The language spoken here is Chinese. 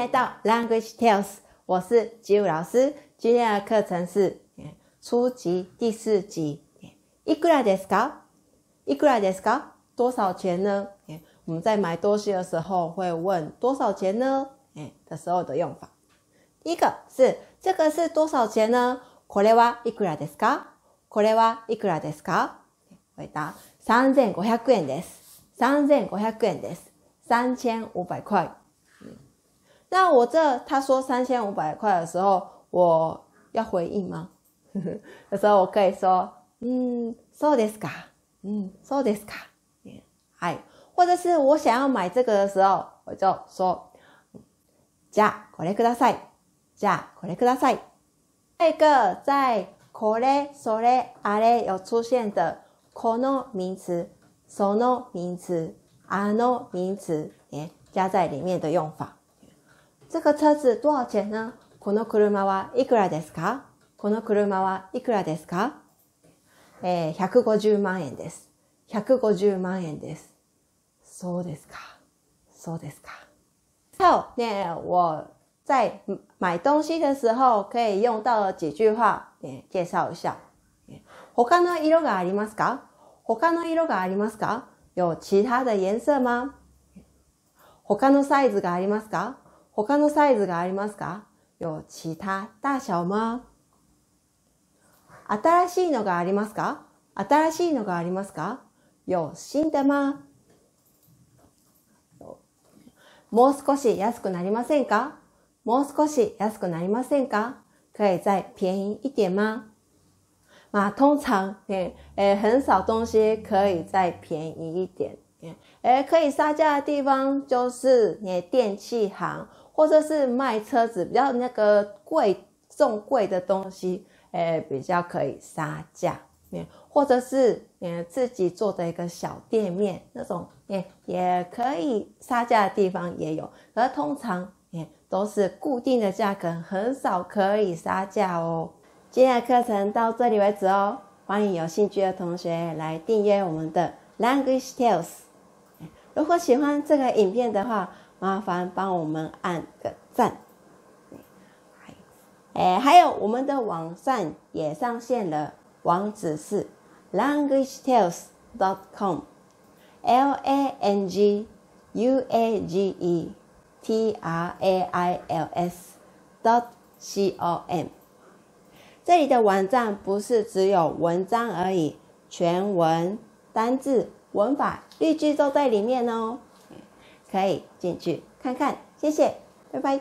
来到 Language Tales，我是吉武老师。今天的课程是初级第四集。いくらですか？いくらですか？多少钱呢？我们在买东西的时候会问多少钱呢？哎的时候的用法。第一个是这个是多少钱呢？これはいくらですか？これはいくらですか？回答三千五百円です。三千五百円です。三千五百块。那我这他说三千五百块的时候，我要回应吗？的时候我可以说，嗯，そうですか，嗯，そうですか，哎，或者是我想要买这个的时候，我就说，じゃこれください，じゃこれください。这个在これ、それ、あれ有出现的この名词、その名词、あの名词，哎，加在里面的用法。 这个车子多少钱呢？この車はいくらですか？この車はいくらですか？えー、150万円です。150万円です。そうですか。そうですか。好，那我在买东西的时候可以用到几句话，介绍一下。他の色がありますか？他の色がありますか？有其他的颜色吗？他のサイズがありますか？他のサイズがありますか？有其他大小吗新しいのがありますか？新しいのがありますか？有新的吗もう少し安くなりませんか？もう少し安くなりませんか？可以再便宜一点吗？啊，通常，诶，诶，很少东西可以再便宜一点。诶，可以杀价的地方就是你电器行。或者是卖车子比较那个贵重贵的东西，诶，比较可以杀价，或者是你自己做的一个小店面那种，也也可以杀价的地方也有，而通常也都是固定的价格，很少可以杀价哦。今天的课程到这里为止哦，欢迎有兴趣的同学来订阅我们的 Language Tales。如果喜欢这个影片的话，麻烦帮我们按个赞，哎，还有我们的网站也上线了，网址是 language tales dot com，l a n g u a g e t r a i l s dot c o m。这里的网站不是只有文章而已，全文、单字、文法、例句都在里面哦。可以进去看看，谢谢，拜拜。